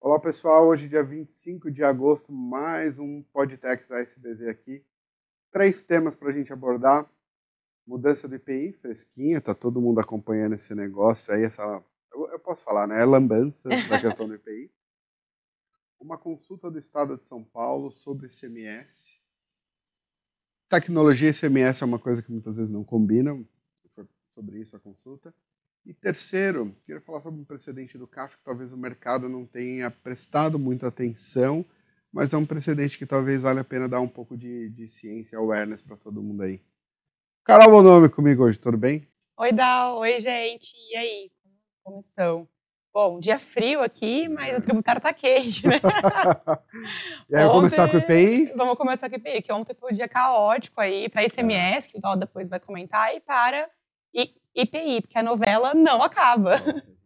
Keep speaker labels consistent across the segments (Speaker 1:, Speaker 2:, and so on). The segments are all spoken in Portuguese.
Speaker 1: Olá pessoal, hoje dia 25 de agosto, mais um Podtex ASBZ aqui. Três temas para a gente abordar. Mudança do IPI, fresquinha, tá todo mundo acompanhando esse negócio aí, essa, eu, eu posso falar, né? É lambança da questão do IPI. Uma consulta do Estado de São Paulo sobre CMS. Tecnologia e CMS é uma coisa que muitas vezes não combinam, foi sobre isso a consulta. E terceiro, queria falar sobre um precedente do CAF que talvez o mercado não tenha prestado muita atenção, mas é um precedente que talvez valha a pena dar um pouco de, de ciência, awareness para todo mundo aí. Carol, bom nome comigo hoje, tudo bem?
Speaker 2: Oi, Dal. Oi, gente. E aí? Como estão? Bom, dia frio aqui, mas o tributário tá quente, né?
Speaker 1: e aí, vamos começar com o IPI?
Speaker 2: Vamos começar com o IPI, que ontem foi um dia caótico aí para ICMS, que o Dal depois vai comentar, e para IPI, porque a novela não acaba.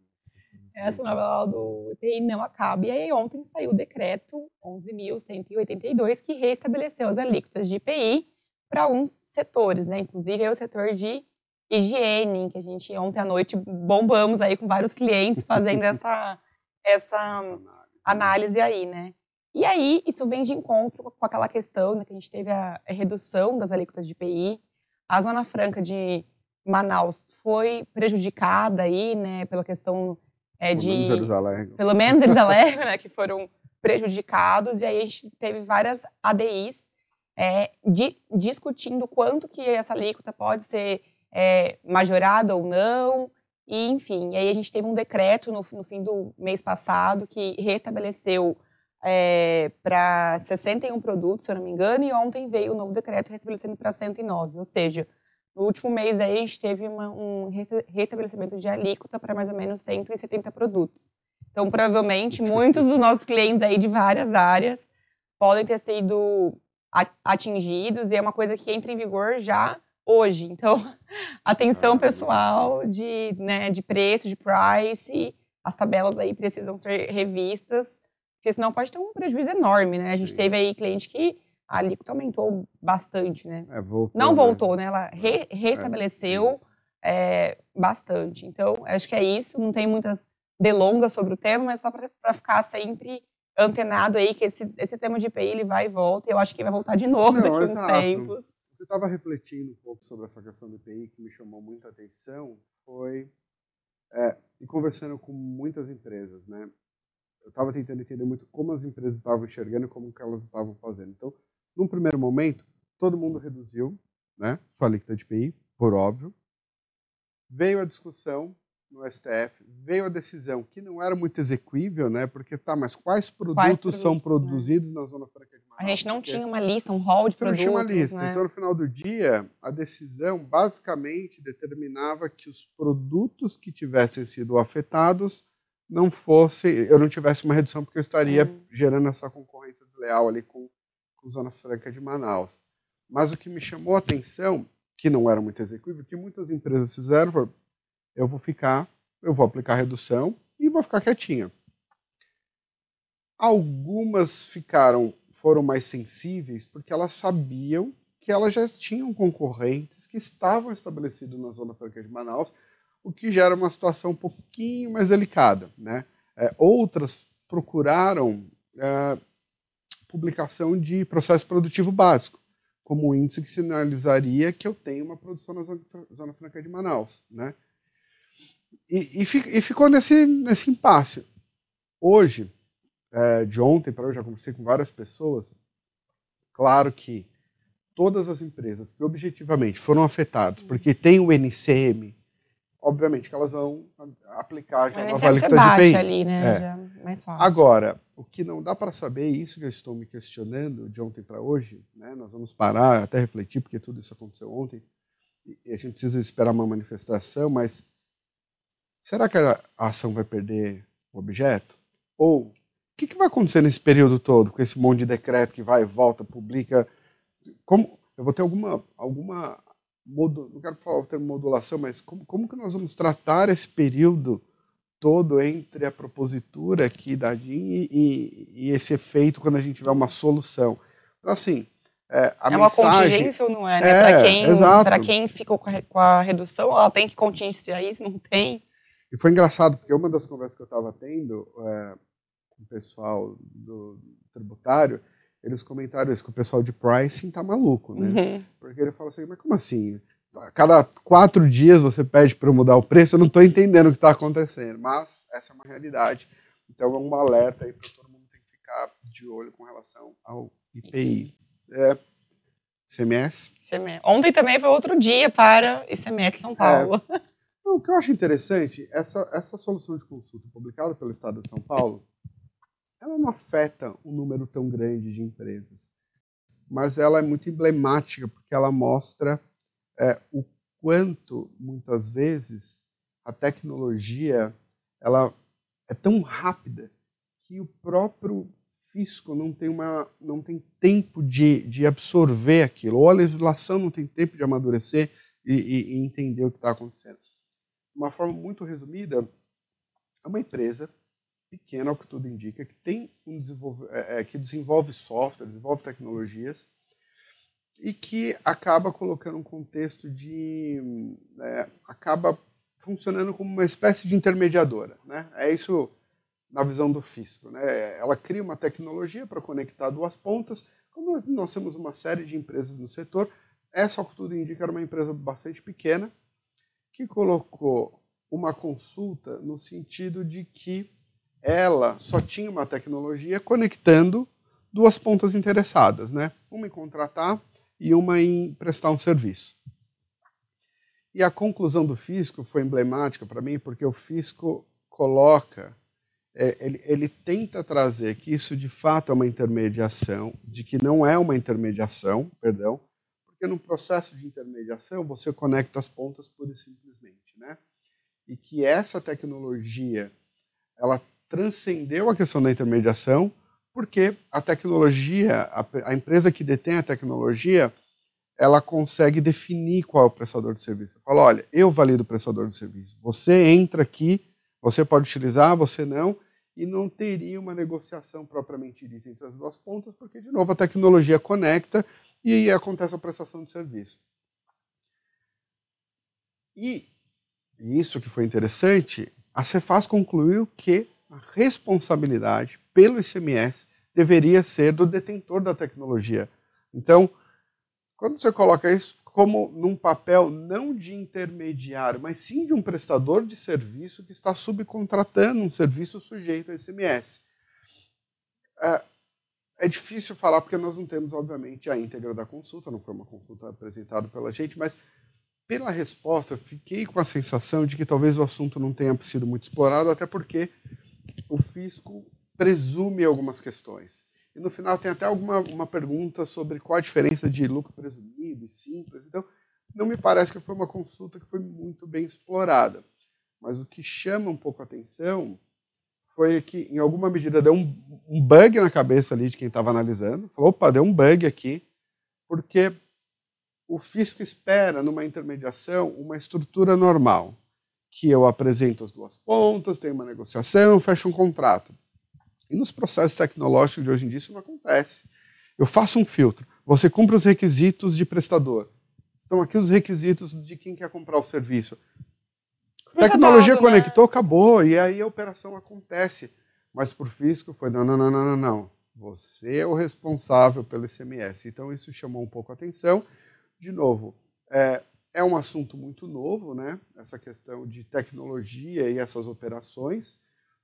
Speaker 2: Essa novela do IPI não acaba. E aí ontem saiu o decreto 11.182 que restabeleceu as alíquotas de IPI para alguns setores, né? Inclusive o setor de higiene, que a gente ontem à noite bombamos aí com vários clientes fazendo essa, essa análise aí, né? E aí, isso vem de encontro com aquela questão né, que a gente teve a redução das alíquotas de IPI. A Zona Franca de Manaus foi prejudicada aí, né, pela questão é, de...
Speaker 1: Pelo menos eles alegam.
Speaker 2: Pelo menos eles alegam, né, que foram prejudicados. E aí a gente teve várias ADIs é, di, discutindo quanto que essa alíquota pode ser é, majorada ou não. E, enfim, aí a gente teve um decreto no, no fim do mês passado que restabeleceu é, para 61 produtos, se eu não me engano, e ontem veio o novo decreto restabelecendo para 109. Ou seja, no último mês aí a gente teve uma, um restabelecimento de alíquota para mais ou menos 170 produtos. Então, provavelmente, muitos dos nossos clientes aí de várias áreas podem ter sido atingidos e é uma coisa que entra em vigor já hoje. Então, atenção pessoal de, né, de preço, de price, as tabelas aí precisam ser revistas, porque senão pode ter um prejuízo enorme, né? A gente teve aí cliente que a alíquota aumentou bastante, né?
Speaker 1: É, voltou,
Speaker 2: Não né? voltou, né? Ela re, restabeleceu é, bastante. Então, acho que é isso. Não tem muitas delongas sobre o tema, mas só para ficar sempre antenado aí que esse, esse tema de IPI ele vai e volta. E eu acho que vai voltar de novo Não, daqui uns tempos.
Speaker 1: Eu estava refletindo um pouco sobre essa questão do IPI que me chamou muita atenção foi é, e conversando com muitas empresas, né? Eu estava tentando entender muito como as empresas estavam enxergando como que elas estavam fazendo. Então, num primeiro momento, todo mundo reduziu né, sua alíquota de IPI, por óbvio. Veio a discussão no STF, veio a decisão que não era muito execuível, né? Porque tá, mas quais produtos, quais produtos são né? produzidos né? na Zona Franca de Manaus?
Speaker 2: A gente não tinha uma lista, um hall de produtos.
Speaker 1: Não tinha uma lista.
Speaker 2: Né?
Speaker 1: Então, no final do dia, a decisão basicamente determinava que os produtos que tivessem sido afetados não fossem, eu não tivesse uma redução porque eu estaria hum. gerando essa concorrência desleal ali com com Zona Franca de Manaus. Mas o que me chamou a atenção, que não era muito execuível, que muitas empresas fizeram, eu vou ficar, eu vou aplicar redução e vou ficar quietinha. Algumas ficaram, foram mais sensíveis porque elas sabiam que elas já tinham concorrentes que estavam estabelecidos na Zona Franca de Manaus, o que gera uma situação um pouquinho mais delicada. Né? É, outras procuraram é, publicação de processo produtivo básico, como índice que sinalizaria que eu tenho uma produção na Zona, zona Franca de Manaus. Né? E, e, e, ficou nesse, nesse impasse. Hoje, é, de ontem para hoje, já conversei com várias pessoas, claro que todas as empresas que objetivamente foram afetadas, porque tem o NCM, obviamente que elas vão aplicar já a nova alíquota de IPI.
Speaker 2: ali, né? É. Já mais fácil.
Speaker 1: Agora, o que não dá para saber, isso que eu estou me questionando de ontem para hoje, né? nós vamos parar, até refletir, porque tudo isso aconteceu ontem, e a gente precisa esperar uma manifestação, mas será que a ação vai perder o objeto? Ou o que, que vai acontecer nesse período todo, com esse monte de decreto que vai e volta, publica? Como, eu vou ter alguma, alguma não quero falar o termo modulação, mas como, como que nós vamos tratar esse período todo entre a propositura aqui da DIN e, e, e, esse efeito quando a gente tiver uma solução. Então, assim, É, a
Speaker 2: é uma
Speaker 1: mensagem,
Speaker 2: contingência ou não é? Né?
Speaker 1: É,
Speaker 2: para quem, quem ficou com a, com a redução, ela tem que contingenciar isso, não tem.
Speaker 1: E foi engraçado, porque uma das conversas que eu estava tendo é, com o pessoal do tributário, eles comentaram isso, que o pessoal de pricing tá maluco, né?
Speaker 2: Uhum.
Speaker 1: Porque ele fala assim, mas como assim? A cada quatro dias você pede para mudar o preço, eu não estou entendendo o que está acontecendo. Mas essa é uma realidade. Então é um alerta aí para todo mundo ter que ficar de olho com relação ao IPI. É, CMS?
Speaker 2: ICMS. Ontem também foi outro dia para ICMS São Paulo.
Speaker 1: Então, o que eu acho interessante, essa, essa solução de consulta publicada pelo Estado de São Paulo, ela não afeta um número tão grande de empresas, mas ela é muito emblemática porque ela mostra é, o quanto, muitas vezes, a tecnologia ela é tão rápida que o próprio fisco não tem, uma, não tem tempo de, de absorver aquilo, ou a legislação não tem tempo de amadurecer e, e, e entender o que está acontecendo. Uma forma muito resumida, é uma empresa pequena, ao que tudo indica, que tem um desenvolve, é, que desenvolve software, desenvolve tecnologias e que acaba colocando um contexto de é, acaba funcionando como uma espécie de intermediadora, né? É isso na visão do fisco, né? Ela cria uma tecnologia para conectar duas pontas. Como nós temos uma série de empresas no setor, essa, ao que tudo indica, era uma empresa bastante pequena que colocou uma consulta no sentido de que ela só tinha uma tecnologia conectando duas pontas interessadas, né? Uma em contratar e uma em prestar um serviço. E a conclusão do fisco foi emblemática para mim, porque o fisco coloca, é, ele, ele tenta trazer que isso de fato é uma intermediação, de que não é uma intermediação, perdão, porque no processo de intermediação você conecta as pontas pura e simplesmente, né? E que essa tecnologia, ela transcendeu a questão da intermediação, porque a tecnologia, a, a, empresa que detém a tecnologia, ela consegue definir qual é o prestador de serviço. Fala, olha, eu valido o prestador de serviço. Você entra aqui, você pode utilizar, você não, e não teria uma negociação propriamente dita entre as duas pontas, porque, de novo, a tecnologia conecta e aí acontece a prestação de serviço. E isso que foi interessante, a Cefaz concluiu que a responsabilidade pelo ICMS deveria ser do detentor da tecnologia. Então, quando você coloca isso como num papel não de intermediário, mas sim de um prestador de serviço que está subcontratando um serviço sujeito ao ICMS. É, é difícil falar porque nós não temos, obviamente, a íntegra da consulta, não foi uma consulta apresentada pela gente, mas pela resposta, fiquei com a sensação de que talvez o assunto não tenha sido muito explorado, até porque o fisco presume algumas questões. E no final tem até alguma uma pergunta sobre qual a diferença de lucro presumido e simples. Então, não me parece que foi uma consulta que foi muito bem explorada. Mas o que chama um pouco a atenção foi que, em alguma medida, deu um, um bug na cabeça ali de quem estava analisando. Falou, opa, deu um bug aqui, porque o fisco espera, numa intermediação, uma estrutura normal que eu apresento as duas pontas, tenho uma negociação, fecho um contrato. E nos processos tecnológicos de hoje em dia isso não acontece. Eu faço um filtro, você cumpre os requisitos de prestador. Estão aqui os requisitos de quem quer comprar o serviço. Tecnologia dado, né? conectou, né? acabou, e aí a operação acontece. Mas para o fisco foi: não, não, não, não, não, não. Você é o responsável pelo ICMS. Então isso chamou um pouco a atenção. De novo, é, é um assunto muito novo, né? Essa questão de tecnologia e essas operações,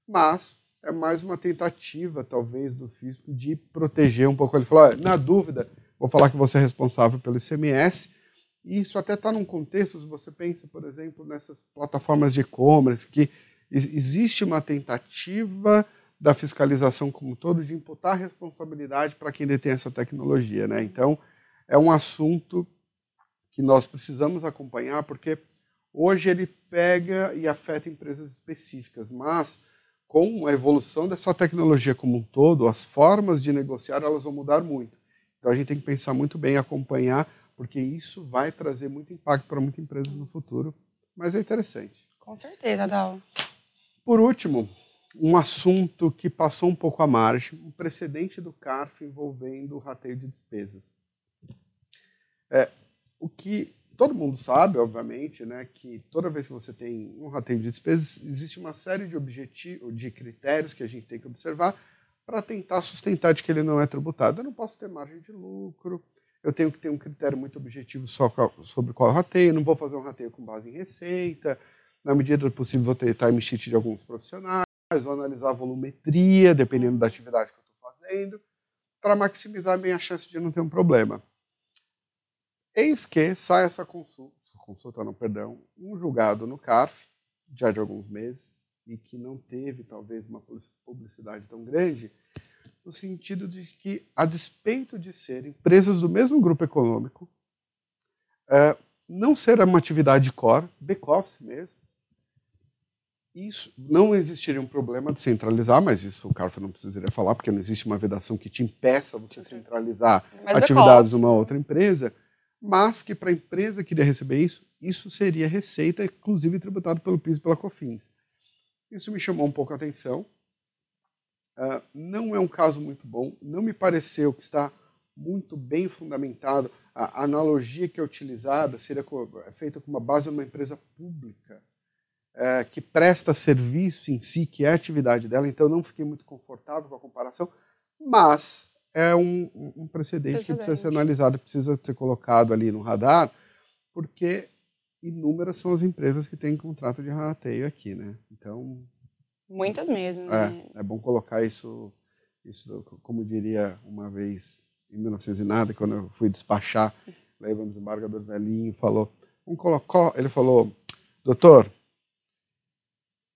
Speaker 1: mas é mais uma tentativa, talvez, do fisco de proteger um pouco. Ele falou: na dúvida, vou falar que você é responsável pelo ICMS. E isso até está num contexto, se você pensa, por exemplo, nessas plataformas de e-commerce, que existe uma tentativa da fiscalização como todo de imputar responsabilidade para quem detém essa tecnologia. Né? Então, é um assunto que nós precisamos acompanhar, porque hoje ele pega e afeta empresas específicas, mas com a evolução dessa tecnologia como um todo, as formas de negociar elas vão mudar muito. Então a gente tem que pensar muito bem, acompanhar, porque isso vai trazer muito impacto para muitas empresas no futuro. Mas é interessante.
Speaker 2: Com certeza, Dal.
Speaker 1: Por último, um assunto que passou um pouco à margem, um precedente do CARF envolvendo o rateio de despesas. É, o que todo mundo sabe, obviamente, né, que toda vez que você tem um rateio de despesas, existe uma série de objetivos, de critérios que a gente tem que observar para tentar sustentar de que ele não é tributado. Eu não posso ter margem de lucro, eu tenho que ter um critério muito objetivo só sobre qual rateio, não vou fazer um rateio com base em receita, na medida do possível vou ter time de alguns profissionais, vou analisar a volumetria, dependendo da atividade que eu estou fazendo, para maximizar a minha chance de não ter um problema. Eis que sai essa consulta, consulta não, perdão, um julgado no CARF, já de alguns meses, e que não teve talvez uma publicidade tão grande, no sentido de que, a despeito de serem empresas do mesmo grupo econômico, é, não ser uma atividade core, back-office mesmo, isso não existiria um problema de centralizar, mas isso o Carfa não precisaria falar, porque não existe uma vedação que te impeça você centralizar mas atividades de uma outra empresa mas que para a empresa que iria receber isso, isso seria receita, inclusive tributado pelo PIS e pela COFINS. Isso me chamou um pouco a atenção. Uh, não é um caso muito bom, não me pareceu que está muito bem fundamentado. A analogia que é utilizada seria é feita com uma base numa empresa pública, é, que presta serviço em si, que é a atividade dela, então não fiquei muito confortável com a comparação, mas é um, um precedente, precedente, que precisa ser analisado, precisa ser colocado ali no radar, porque inúmeras são as empresas que têm contrato de rateio aqui, né? Então.
Speaker 2: Muitas mesmo.
Speaker 1: É, né? é bom colocar isso, isso, como diria uma vez, em 1900 e nada, quando eu fui despachar, levando o desembargador velhinho, falou, um colocou, ele falou, doutor,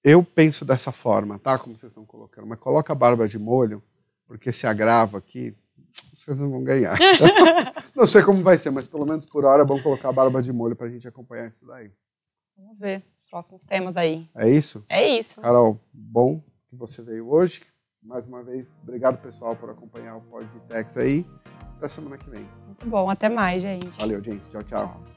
Speaker 1: eu penso dessa forma, tá? Como vocês estão colocando, mas coloca a barba de molho porque se agrava aqui, vocês não vão ganhar. não sei como vai ser, mas pelo menos por hora é bom colocar a barba de molho para a gente acompanhar isso daí.
Speaker 2: Vamos ver próximos temas aí.
Speaker 1: É isso?
Speaker 2: É isso.
Speaker 1: Carol, bom que você veio hoje. Mais uma vez, obrigado pessoal por acompanhar o Podtex aí. Até semana que vem.
Speaker 2: Muito bom, até mais, gente.
Speaker 1: Valeu, gente. tchau. tchau. tchau.